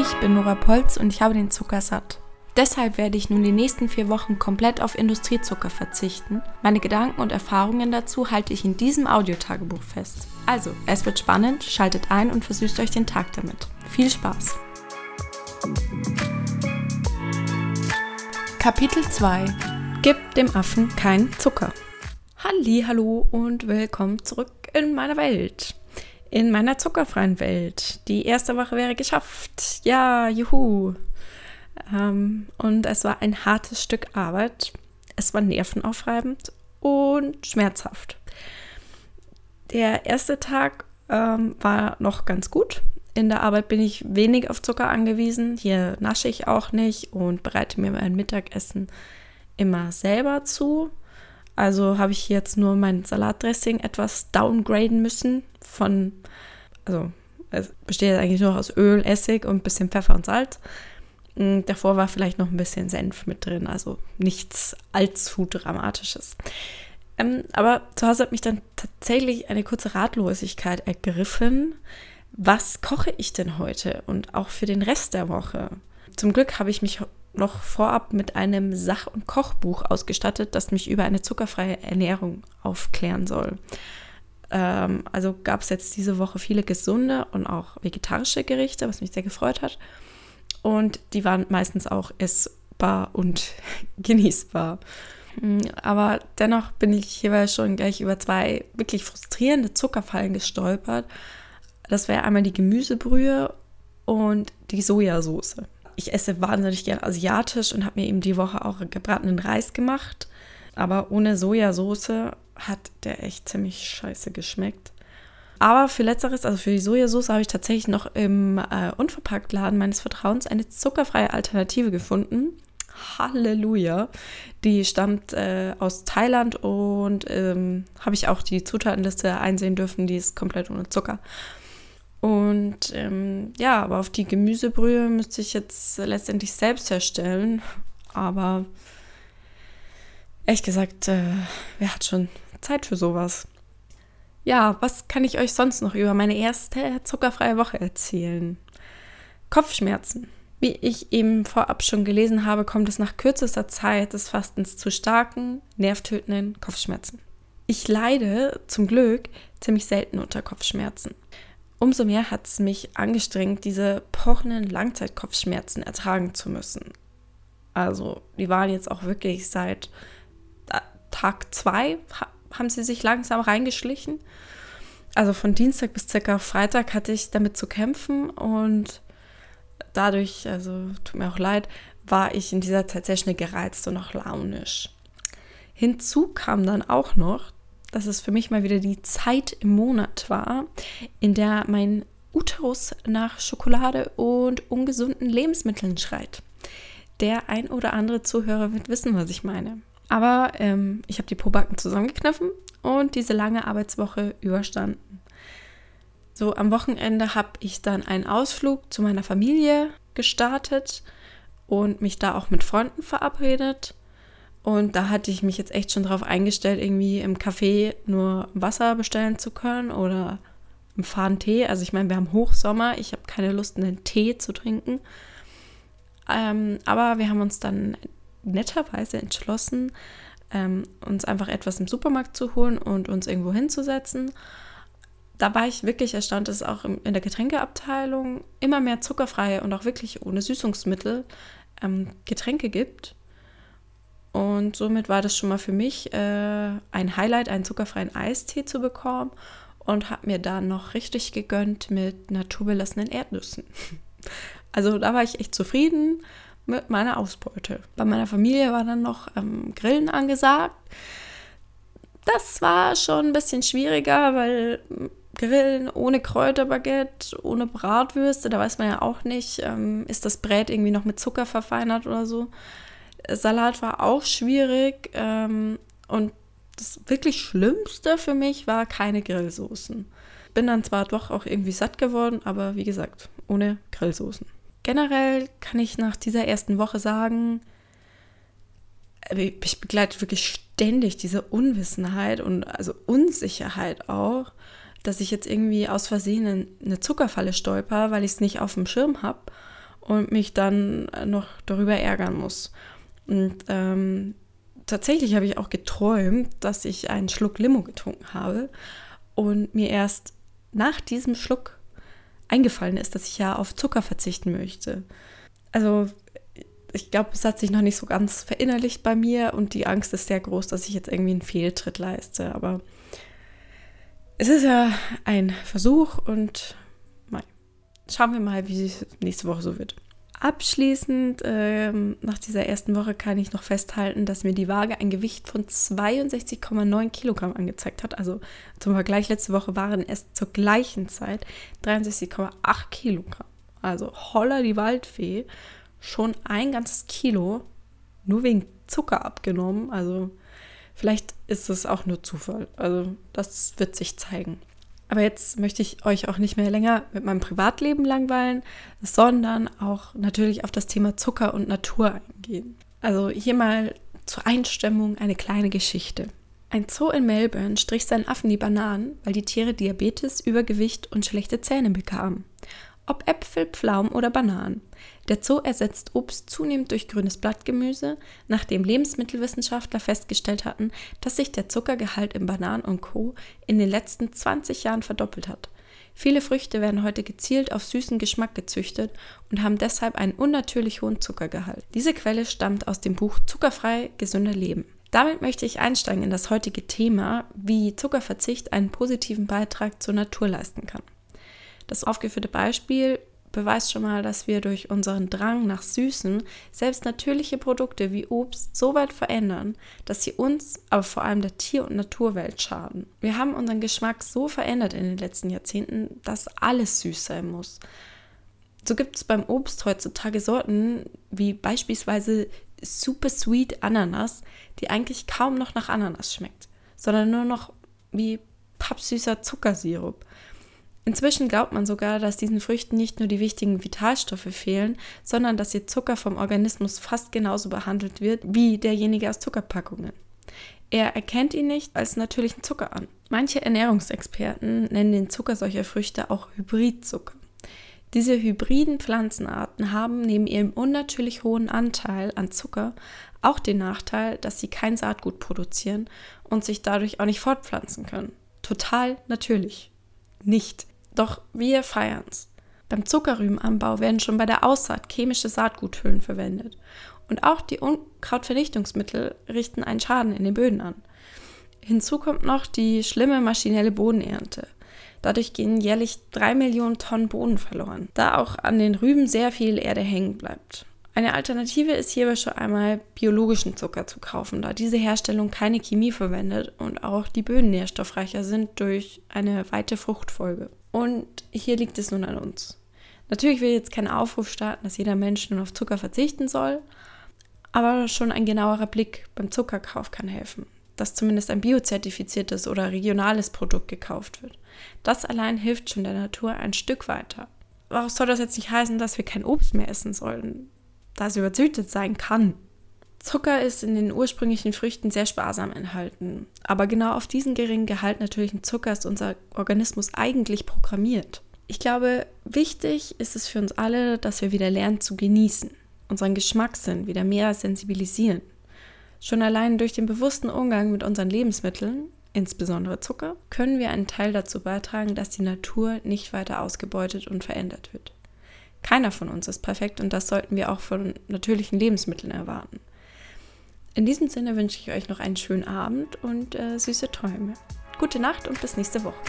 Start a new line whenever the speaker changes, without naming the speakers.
Ich bin Nora Polz und ich habe den Zucker satt. Deshalb werde ich nun die nächsten vier Wochen komplett auf Industriezucker verzichten. Meine Gedanken und Erfahrungen dazu halte ich in diesem Audiotagebuch fest. Also, es wird spannend, schaltet ein und versüßt euch den Tag damit. Viel Spaß! Kapitel 2 Gib dem Affen kein Zucker. Halli, hallo und willkommen zurück in meiner Welt. In meiner zuckerfreien Welt. Die erste Woche wäre geschafft. Ja, juhu. Ähm, und es war ein hartes Stück Arbeit. Es war nervenaufreibend und schmerzhaft. Der erste Tag ähm, war noch ganz gut. In der Arbeit bin ich wenig auf Zucker angewiesen. Hier nasche ich auch nicht und bereite mir mein Mittagessen immer selber zu. Also habe ich jetzt nur mein Salatdressing etwas downgraden müssen von, also es besteht eigentlich nur aus Öl, Essig und ein bisschen Pfeffer und Salz. Mm, davor war vielleicht noch ein bisschen Senf mit drin, also nichts allzu Dramatisches. Ähm, aber zu Hause hat mich dann tatsächlich eine kurze Ratlosigkeit ergriffen. Was koche ich denn heute und auch für den Rest der Woche? Zum Glück habe ich mich noch vorab mit einem Sach- und Kochbuch ausgestattet, das mich über eine zuckerfreie Ernährung aufklären soll. Ähm, also gab es jetzt diese Woche viele gesunde und auch vegetarische Gerichte, was mich sehr gefreut hat. Und die waren meistens auch essbar und genießbar. Hm, aber dennoch bin ich hierbei schon gleich über zwei wirklich frustrierende Zuckerfallen gestolpert. Das wäre einmal die Gemüsebrühe und die Sojasauce. Ich esse wahnsinnig gern asiatisch und habe mir eben die Woche auch gebratenen Reis gemacht. Aber ohne Sojasauce hat der echt ziemlich scheiße geschmeckt. Aber für Letzteres, also für die Sojasauce, habe ich tatsächlich noch im äh, Unverpacktladen meines Vertrauens eine zuckerfreie Alternative gefunden. Halleluja. Die stammt äh, aus Thailand und ähm, habe ich auch die Zutatenliste einsehen dürfen. Die ist komplett ohne Zucker. Und ähm, ja, aber auf die Gemüsebrühe müsste ich jetzt letztendlich selbst herstellen. Aber ehrlich gesagt, äh, wer hat schon Zeit für sowas? Ja, was kann ich euch sonst noch über meine erste zuckerfreie Woche erzählen? Kopfschmerzen. Wie ich eben vorab schon gelesen habe, kommt es nach kürzester Zeit des Fastens zu starken, nervtötenden Kopfschmerzen. Ich leide zum Glück ziemlich selten unter Kopfschmerzen. Umso mehr hat es mich angestrengt, diese pochenden Langzeitkopfschmerzen ertragen zu müssen. Also, die waren jetzt auch wirklich seit äh, Tag zwei haben sie sich langsam reingeschlichen. Also von Dienstag bis circa Freitag hatte ich damit zu kämpfen und dadurch, also tut mir auch leid, war ich in dieser Zeit sehr schnell gereizt und auch launisch. Hinzu kam dann auch noch, dass es für mich mal wieder die Zeit im Monat war, in der mein Uterus nach Schokolade und ungesunden Lebensmitteln schreit. Der ein oder andere Zuhörer wird wissen, was ich meine. Aber ähm, ich habe die Probacken zusammengekniffen und diese lange Arbeitswoche überstanden. So, am Wochenende habe ich dann einen Ausflug zu meiner Familie gestartet und mich da auch mit Freunden verabredet. Und da hatte ich mich jetzt echt schon darauf eingestellt, irgendwie im Café nur Wasser bestellen zu können oder einen fahren Tee. Also ich meine, wir haben Hochsommer, ich habe keine Lust, einen Tee zu trinken. Ähm, aber wir haben uns dann netterweise entschlossen, ähm, uns einfach etwas im Supermarkt zu holen und uns irgendwo hinzusetzen. Da war ich wirklich erstaunt, dass es auch in der Getränkeabteilung immer mehr zuckerfreie und auch wirklich ohne Süßungsmittel ähm, Getränke gibt. Und somit war das schon mal für mich äh, ein Highlight, einen zuckerfreien Eistee zu bekommen und habe mir dann noch richtig gegönnt mit naturbelassenen Erdnüssen. Also da war ich echt zufrieden mit meiner Ausbeute. Bei meiner Familie war dann noch ähm, Grillen angesagt. Das war schon ein bisschen schwieriger, weil hm, Grillen ohne Kräuterbaguette, ohne Bratwürste, da weiß man ja auch nicht, ähm, ist das Brät irgendwie noch mit Zucker verfeinert oder so. Salat war auch schwierig ähm, und das wirklich Schlimmste für mich war keine Grillsoßen. Bin dann zwar doch auch irgendwie satt geworden, aber wie gesagt, ohne Grillsoßen generell kann ich nach dieser ersten Woche sagen, äh, ich begleite wirklich ständig diese Unwissenheit und also Unsicherheit auch, dass ich jetzt irgendwie aus Versehen in eine Zuckerfalle stolper, weil ich es nicht auf dem Schirm habe und mich dann noch darüber ärgern muss. Und ähm, tatsächlich habe ich auch geträumt, dass ich einen Schluck Limo getrunken habe und mir erst nach diesem Schluck eingefallen ist, dass ich ja auf Zucker verzichten möchte. Also ich glaube, es hat sich noch nicht so ganz verinnerlicht bei mir und die Angst ist sehr groß, dass ich jetzt irgendwie einen Fehltritt leiste. Aber es ist ja ein Versuch und nein, schauen wir mal, wie es nächste Woche so wird. Abschließend, ähm, nach dieser ersten Woche kann ich noch festhalten, dass mir die Waage ein Gewicht von 62,9 Kilogramm angezeigt hat. Also zum Vergleich, letzte Woche waren es zur gleichen Zeit 63,8 Kilogramm. Also holla die Waldfee, schon ein ganzes Kilo nur wegen Zucker abgenommen. Also vielleicht ist es auch nur Zufall. Also das wird sich zeigen. Aber jetzt möchte ich euch auch nicht mehr länger mit meinem Privatleben langweilen, sondern auch natürlich auf das Thema Zucker und Natur eingehen. Also hier mal zur Einstimmung eine kleine Geschichte. Ein Zoo in Melbourne strich seinen Affen die Bananen, weil die Tiere Diabetes, Übergewicht und schlechte Zähne bekamen ob Äpfel, Pflaumen oder Bananen. Der Zoo ersetzt Obst zunehmend durch grünes Blattgemüse, nachdem Lebensmittelwissenschaftler festgestellt hatten, dass sich der Zuckergehalt in Bananen und Co. in den letzten 20 Jahren verdoppelt hat. Viele Früchte werden heute gezielt auf süßen Geschmack gezüchtet und haben deshalb einen unnatürlich hohen Zuckergehalt. Diese Quelle stammt aus dem Buch Zuckerfrei, gesünder Leben. Damit möchte ich einsteigen in das heutige Thema, wie Zuckerverzicht einen positiven Beitrag zur Natur leisten kann. Das aufgeführte Beispiel beweist schon mal, dass wir durch unseren Drang nach Süßen selbst natürliche Produkte wie Obst so weit verändern, dass sie uns, aber vor allem der Tier- und Naturwelt schaden. Wir haben unseren Geschmack so verändert in den letzten Jahrzehnten, dass alles süß sein muss. So gibt es beim Obst heutzutage Sorten wie beispielsweise Super Sweet Ananas, die eigentlich kaum noch nach Ananas schmeckt, sondern nur noch wie pappsüßer Zuckersirup. Inzwischen glaubt man sogar, dass diesen Früchten nicht nur die wichtigen Vitalstoffe fehlen, sondern dass ihr Zucker vom Organismus fast genauso behandelt wird wie derjenige aus Zuckerpackungen. Er erkennt ihn nicht als natürlichen Zucker an. Manche Ernährungsexperten nennen den Zucker solcher Früchte auch Hybridzucker. Diese hybriden Pflanzenarten haben neben ihrem unnatürlich hohen Anteil an Zucker auch den Nachteil, dass sie kein Saatgut produzieren und sich dadurch auch nicht fortpflanzen können. Total natürlich. Nicht. Doch wir feiern's. Beim Zuckerrübenanbau werden schon bei der Aussaat chemische Saatguthüllen verwendet. Und auch die Unkrautvernichtungsmittel richten einen Schaden in den Böden an. Hinzu kommt noch die schlimme maschinelle Bodenernte. Dadurch gehen jährlich drei Millionen Tonnen Boden verloren, da auch an den Rüben sehr viel Erde hängen bleibt. Eine Alternative ist hierbei schon einmal biologischen Zucker zu kaufen, da diese Herstellung keine Chemie verwendet und auch die Böden nährstoffreicher sind durch eine weite Fruchtfolge. Und hier liegt es nun an uns. Natürlich will jetzt keinen Aufruf starten, dass jeder Mensch nun auf Zucker verzichten soll, aber schon ein genauerer Blick beim Zuckerkauf kann helfen, dass zumindest ein biozertifiziertes oder regionales Produkt gekauft wird. Das allein hilft schon der Natur ein Stück weiter. Warum soll das jetzt nicht heißen, dass wir kein Obst mehr essen sollen, da es überzüchtet sein kann? Zucker ist in den ursprünglichen Früchten sehr sparsam enthalten. Aber genau auf diesen geringen Gehalt natürlichen Zucker ist unser Organismus eigentlich programmiert. Ich glaube, wichtig ist es für uns alle, dass wir wieder lernen zu genießen, unseren Geschmackssinn wieder mehr sensibilisieren. Schon allein durch den bewussten Umgang mit unseren Lebensmitteln, insbesondere Zucker, können wir einen Teil dazu beitragen, dass die Natur nicht weiter ausgebeutet und verändert wird. Keiner von uns ist perfekt und das sollten wir auch von natürlichen Lebensmitteln erwarten. In diesem Sinne wünsche ich euch noch einen schönen Abend und äh, süße Träume. Gute Nacht und bis nächste Woche.